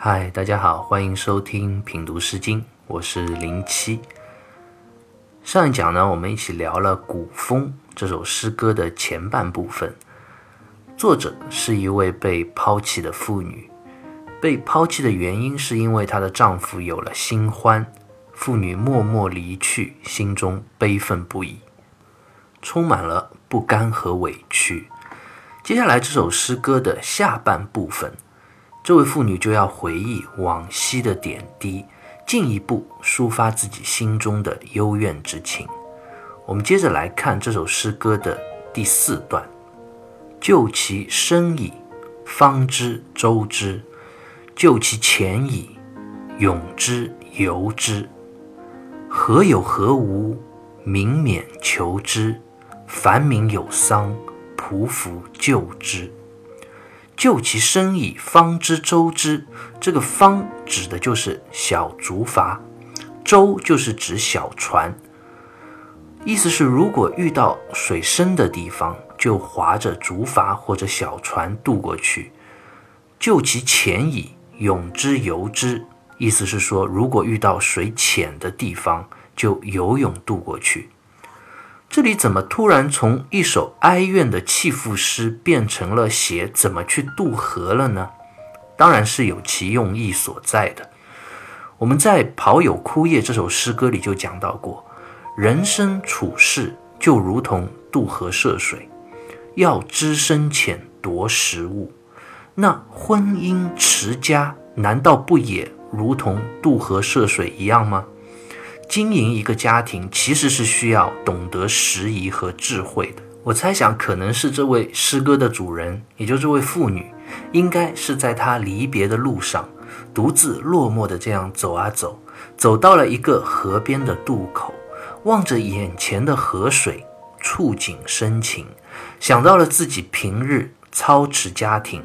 嗨，大家好，欢迎收听品读诗经，我是零七。上一讲呢，我们一起聊了《古风》这首诗歌的前半部分。作者是一位被抛弃的妇女，被抛弃的原因是因为她的丈夫有了新欢，妇女默默离去，心中悲愤不已，充满了不甘和委屈。接下来这首诗歌的下半部分，这位妇女就要回忆往昔的点滴，进一步抒发自己心中的幽怨之情。我们接着来看这首诗歌的第四段。就其深矣，方知周之；就其浅矣，永之由之。何有何无，民免求之；凡民有丧，匍匐救之。就其深矣，方知周之。这个“方”指的就是小竹筏，“舟”就是指小船。意思是，如果遇到水深的地方，就划着竹筏或者小船渡过去，就其浅矣，泳之游之。意思是说，如果遇到水浅的地方，就游泳渡过去。这里怎么突然从一首哀怨的弃妇诗变成了写怎么去渡河了呢？当然是有其用意所在的。我们在《跑友枯叶》这首诗歌里就讲到过，人生处世就如同渡河涉水。要知深浅，夺时物。那婚姻持家，难道不也如同渡河涉水一样吗？经营一个家庭，其实是需要懂得时宜和智慧的。我猜想，可能是这位诗歌的主人，也就这位妇女，应该是在她离别的路上，独自落寞的这样走啊走，走到了一个河边的渡口，望着眼前的河水，触景生情。想到了自己平日操持家庭，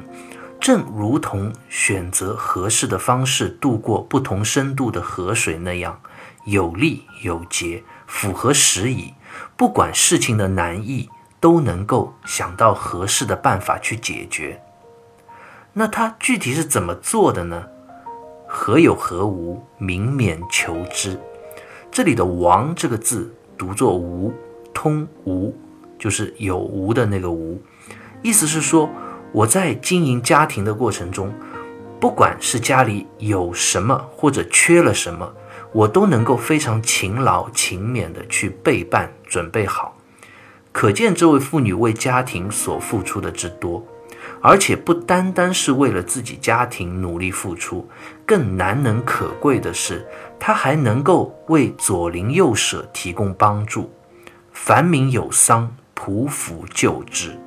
正如同选择合适的方式渡过不同深度的河水那样有利有节，符合时宜。不管事情的难易，都能够想到合适的办法去解决。那他具体是怎么做的呢？何有何无，明免求之。这里的“王”这个字读作“无”，通“无”。就是有无的那个无，意思是说，我在经营家庭的过程中，不管是家里有什么或者缺了什么，我都能够非常勤劳勤勉的去备办准备好。可见这位妇女为家庭所付出的之多，而且不单单是为了自己家庭努力付出，更难能可贵的是，她还能够为左邻右舍提供帮助。凡民有丧。匍匐救之，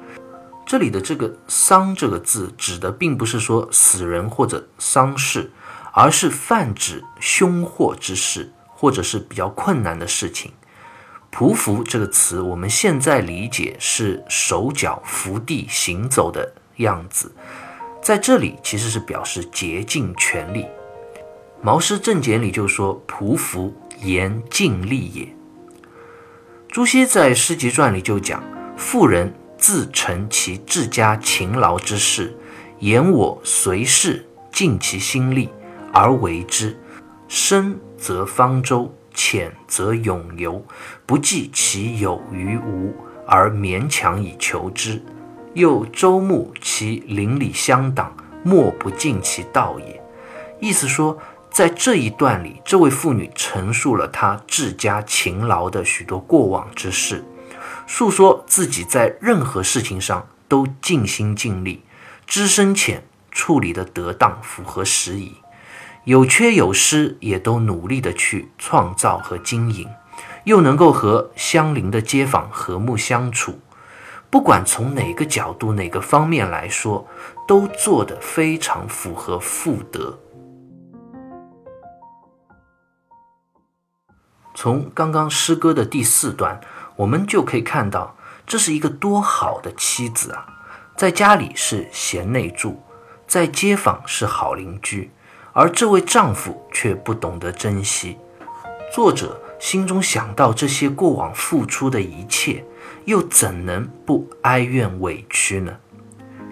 这里的这个“丧”这个字，指的并不是说死人或者丧事，而是泛指凶祸之事，或者是比较困难的事情。匍匐这个词，我们现在理解是手脚伏地行走的样子，在这里其实是表示竭尽全力。《毛诗正解》里就说：“匍匐，言尽力也。”朱熹在《诗集传》里就讲：“妇人自成其治家勤劳之事，言我随事尽其心力而为之，深则方舟，浅则永游，不计其有与无，而勉强以求之。又周穆其邻里乡党，莫不尽其道也。”意思说。在这一段里，这位妇女陈述了她治家勤劳的许多过往之事，诉说自己在任何事情上都尽心尽力，知深浅处理的得当，符合时宜，有缺有失也都努力的去创造和经营，又能够和相邻的街坊和睦相处，不管从哪个角度、哪个方面来说，都做得非常符合妇德。从刚刚诗歌的第四段，我们就可以看到，这是一个多好的妻子啊！在家里是贤内助，在街坊是好邻居，而这位丈夫却不懂得珍惜。作者心中想到这些过往付出的一切，又怎能不哀怨委屈呢？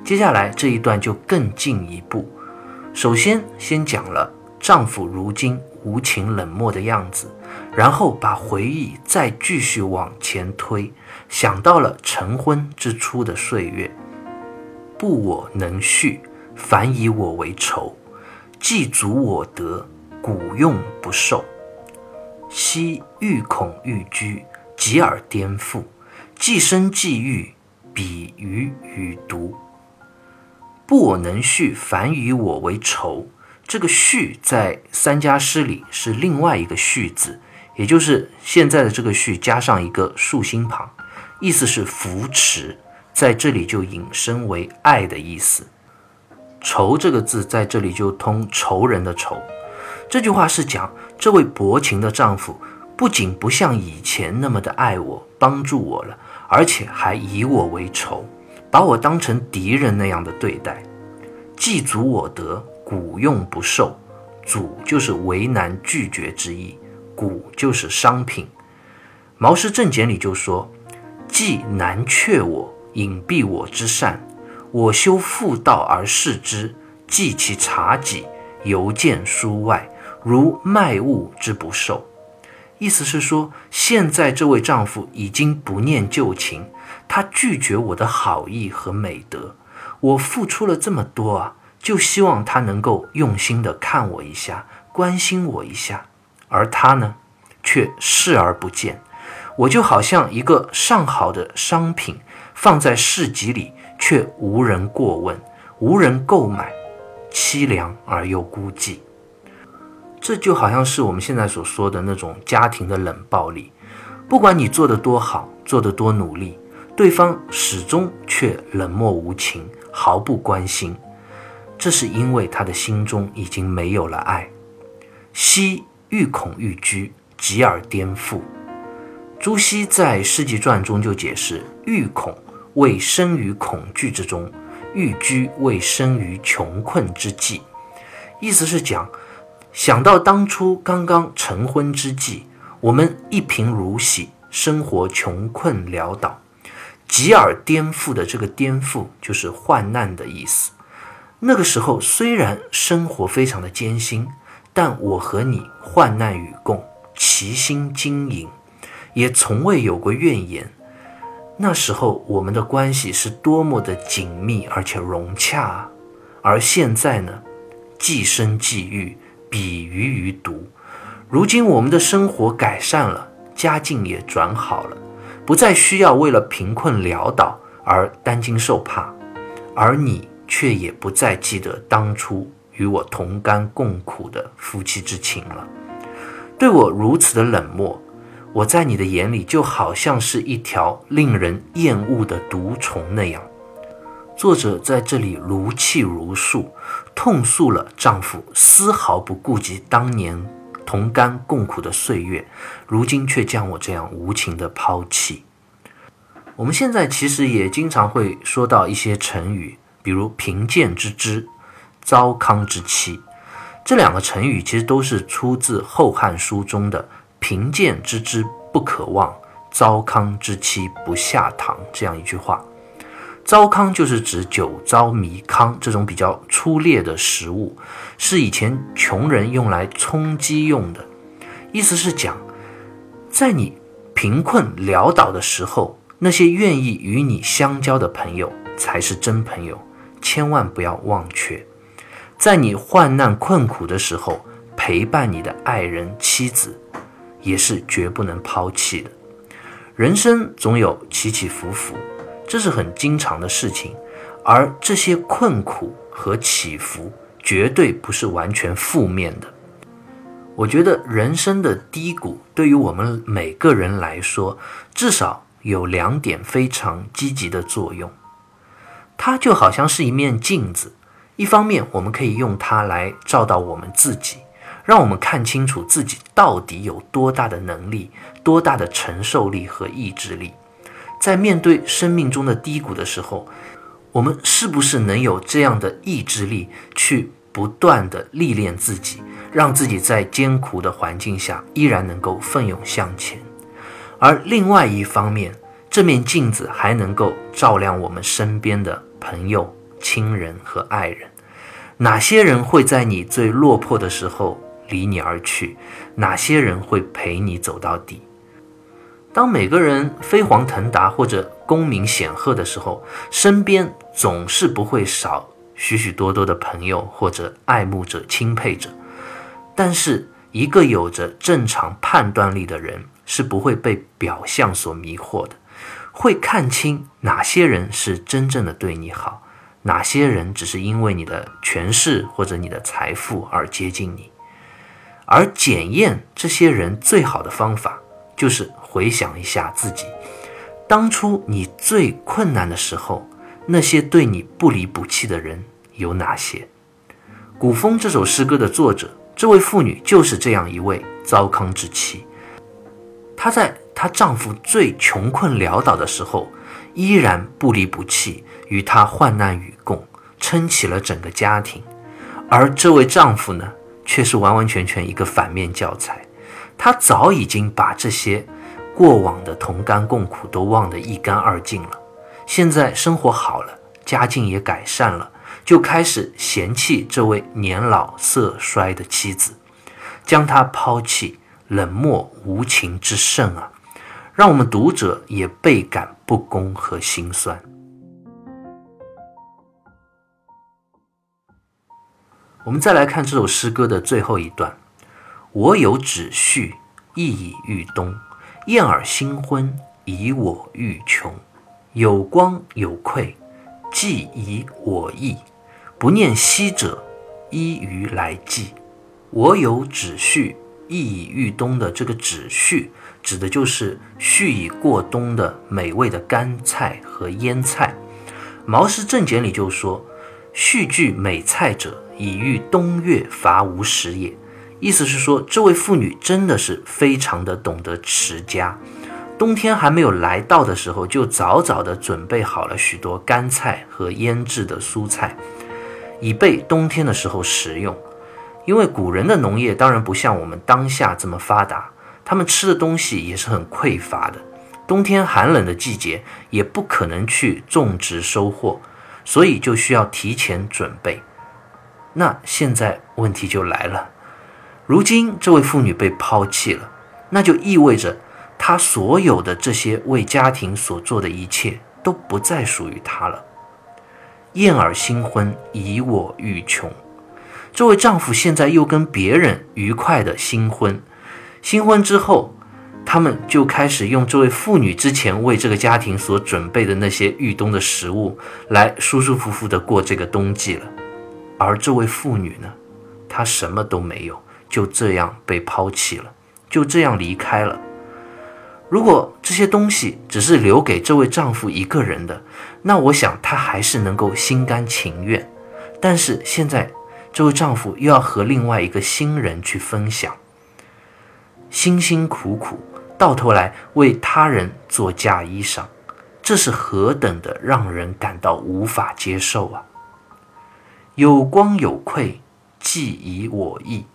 接下来这一段就更进一步，首先先讲了丈夫如今无情冷漠的样子，然后把回忆再继续往前推，想到了成婚之初的岁月。不我能续，反以我为仇。既足我得，古用不受。昔欲恐欲居，及而颠覆。既生既欲，比喻与独。不我能续，反以我为仇。这个续在三家诗里是另外一个续字，也就是现在的这个续加上一个竖心旁，意思是扶持，在这里就引申为爱的意思。仇这个字在这里就通仇人的仇。这句话是讲这位薄情的丈夫不仅不像以前那么的爱我、帮助我了，而且还以我为仇，把我当成敌人那样的对待。既足我得，古用不受。阻就是为难、拒绝之意，古就是商品。《毛氏正解》里就说：“既难却我，隐蔽我之善。”我修妇道而视之，记其察己，犹见书外，如卖物之不受。意思是说，现在这位丈夫已经不念旧情，他拒绝我的好意和美德。我付出了这么多啊，就希望他能够用心的看我一下，关心我一下。而他呢，却视而不见。我就好像一个上好的商品，放在市集里。却无人过问，无人购买，凄凉而又孤寂。这就好像是我们现在所说的那种家庭的冷暴力。不管你做得多好，做得多努力，对方始终却冷漠无情，毫不关心。这是因为他的心中已经没有了爱。昔欲恐欲居，急而颠覆。朱熹在《诗集传》中就解释：欲恐。为生于恐惧之中，欲居为生于穷困之际。意思是讲，想到当初刚刚成婚之际，我们一贫如洗，生活穷困潦倒，急而颠覆的这个颠覆就是患难的意思。那个时候虽然生活非常的艰辛，但我和你患难与共，齐心经营，也从未有过怨言。那时候我们的关系是多么的紧密而且融洽啊！而现在呢，既生既育，比鱼于独。如今我们的生活改善了，家境也转好了，不再需要为了贫困潦倒而担惊受怕，而你却也不再记得当初与我同甘共苦的夫妻之情了，对我如此的冷漠。我在你的眼里就好像是一条令人厌恶的毒虫那样。作者在这里如泣如诉，痛诉了丈夫丝毫不顾及当年同甘共苦的岁月，如今却将我这样无情的抛弃。我们现在其实也经常会说到一些成语，比如“贫贱之知”“糟糠之妻”这两个成语，其实都是出自《后汉书》中的。贫贱之知不可忘，糟糠之妻不下堂。这样一句话，糟糠就是指酒糟米糠这种比较粗劣的食物，是以前穷人用来充饥用的。意思是讲，在你贫困潦倒的时候，那些愿意与你相交的朋友才是真朋友，千万不要忘却。在你患难困苦的时候，陪伴你的爱人妻子。也是绝不能抛弃的。人生总有起起伏伏，这是很经常的事情。而这些困苦和起伏，绝对不是完全负面的。我觉得人生的低谷，对于我们每个人来说，至少有两点非常积极的作用。它就好像是一面镜子，一方面我们可以用它来照到我们自己。让我们看清楚自己到底有多大的能力、多大的承受力和意志力，在面对生命中的低谷的时候，我们是不是能有这样的意志力去不断的历练自己，让自己在艰苦的环境下依然能够奋勇向前？而另外一方面，这面镜子还能够照亮我们身边的朋友、亲人和爱人。哪些人会在你最落魄的时候离你而去？哪些人会陪你走到底？当每个人飞黄腾达或者功名显赫的时候，身边总是不会少许许多多的朋友或者爱慕者、钦佩者。但是，一个有着正常判断力的人是不会被表象所迷惑的，会看清哪些人是真正的对你好。哪些人只是因为你的权势或者你的财富而接近你？而检验这些人最好的方法，就是回想一下自己当初你最困难的时候，那些对你不离不弃的人有哪些？《古风》这首诗歌的作者，这位妇女就是这样一位糟糠之妻。她在她丈夫最穷困潦倒的时候，依然不离不弃。与她患难与共，撑起了整个家庭，而这位丈夫呢，却是完完全全一个反面教材。他早已经把这些过往的同甘共苦都忘得一干二净了。现在生活好了，家境也改善了，就开始嫌弃这位年老色衰的妻子，将她抛弃，冷漠无情之甚啊！让我们读者也倍感不公和心酸。我们再来看这首诗歌的最后一段：“我有旨序，意已欲东。燕尔新婚，以我欲穷。有光有愧，既以我意。不念昔者，依于来计。我有旨序，意已欲东的这个旨序，指的就是蓄已过冬的美味的干菜和腌菜。毛氏正解里就说：蓄具美菜者。”以遇冬月伐无食也，意思是说，这位妇女真的是非常的懂得持家。冬天还没有来到的时候，就早早的准备好了许多干菜和腌制的蔬菜，以备冬天的时候食用。因为古人的农业当然不像我们当下这么发达，他们吃的东西也是很匮乏的。冬天寒冷的季节，也不可能去种植收获，所以就需要提前准备。那现在问题就来了，如今这位妇女被抛弃了，那就意味着她所有的这些为家庭所做的一切都不再属于她了。燕尔新婚，以我欲穷。这位丈夫现在又跟别人愉快的新婚，新婚之后，他们就开始用这位妇女之前为这个家庭所准备的那些御冬的食物来舒舒服服的过这个冬季了。而这位妇女呢，她什么都没有，就这样被抛弃了，就这样离开了。如果这些东西只是留给这位丈夫一个人的，那我想她还是能够心甘情愿。但是现在，这位丈夫又要和另外一个新人去分享，辛辛苦苦，到头来为他人做嫁衣裳，这是何等的让人感到无法接受啊！有光有愧，既以我意。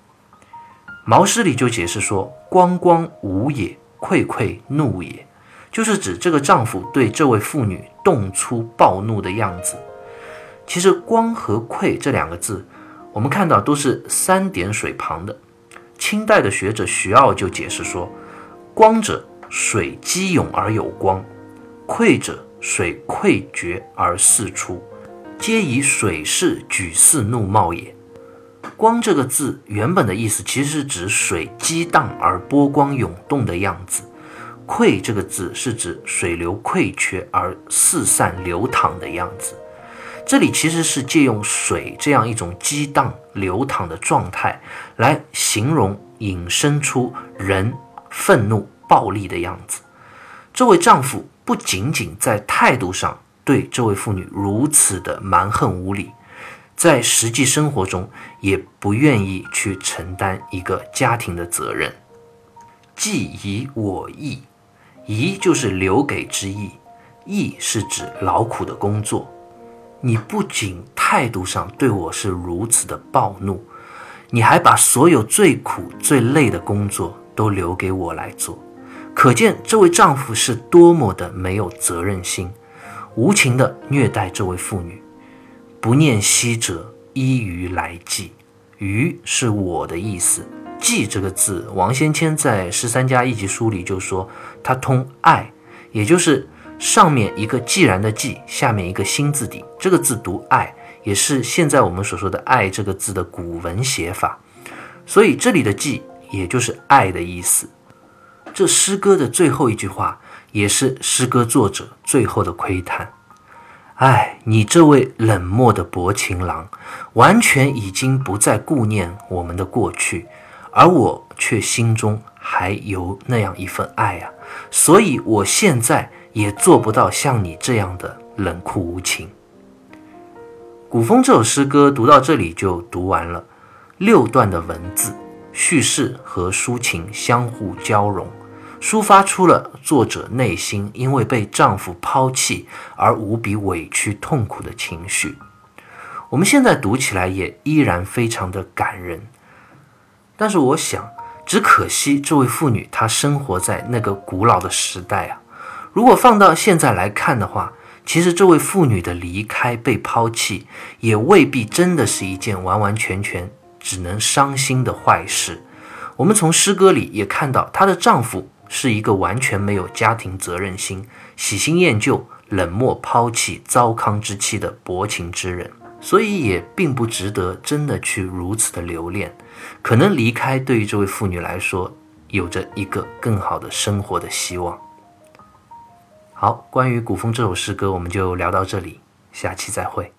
毛诗里就解释说：“光光无也，愧愧怒也。”就是指这个丈夫对这位妇女动粗暴怒的样子。其实“光”和“愧”这两个字，我们看到都是三点水旁的。清代的学者徐傲就解释说：“光者，水激涌而有光；溃者，水溃决而四出。”皆以水势举四怒冒也。光这个字原本的意思其实是指水激荡而波光涌动的样子。溃这个字是指水流溃缺而四散流淌的样子。这里其实是借用水这样一种激荡流淌的状态来形容引申出人愤怒暴力的样子。这位丈夫不仅仅在态度上。对这位妇女如此的蛮横无理，在实际生活中也不愿意去承担一个家庭的责任。既以我意，宜就是留给之意，意是指劳苦的工作。你不仅态度上对我是如此的暴怒，你还把所有最苦最累的工作都留给我来做，可见这位丈夫是多么的没有责任心。无情地虐待这位妇女，不念昔者，依于来计。于是我的意思。计这个字，王先谦在十三家一集书里就说，它通爱，也就是上面一个既然的既，下面一个心字底，这个字读爱，也是现在我们所说的爱这个字的古文写法。所以这里的计，也就是爱的意思。这诗歌的最后一句话，也是诗歌作者最后的窥探。哎，你这位冷漠的薄情郎，完全已经不再顾念我们的过去，而我却心中还有那样一份爱啊！所以，我现在也做不到像你这样的冷酷无情。古风这首诗歌读到这里就读完了，六段的文字叙事和抒情相互交融。抒发出了作者内心因为被丈夫抛弃而无比委屈痛苦的情绪。我们现在读起来也依然非常的感人。但是我想，只可惜这位妇女她生活在那个古老的时代啊。如果放到现在来看的话，其实这位妇女的离开、被抛弃，也未必真的是一件完完全全只能伤心的坏事。我们从诗歌里也看到她的丈夫。是一个完全没有家庭责任心、喜新厌旧、冷漠抛弃糟糠之妻的薄情之人，所以也并不值得真的去如此的留恋。可能离开对于这位妇女来说，有着一个更好的生活的希望。好，关于古风这首诗歌，我们就聊到这里，下期再会。